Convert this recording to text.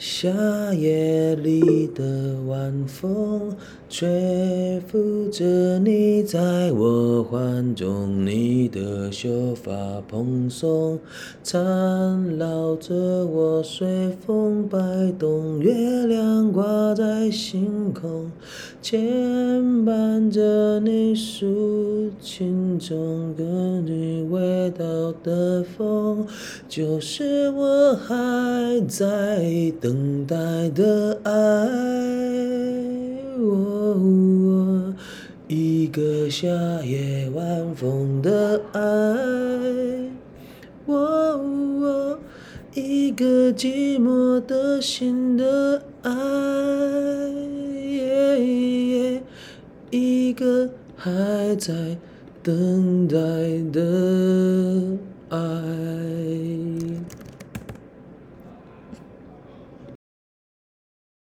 夏夜里的晚风，吹拂着你在我怀中，你的秀发蓬松，缠绕着我随风摆动，月亮光在星空，牵绊着你抒情中跟你味道的风，就是我还在等待的爱。哦一个夏夜晚风的爱。哦一个寂寞的心的爱。一个还在等待的爱。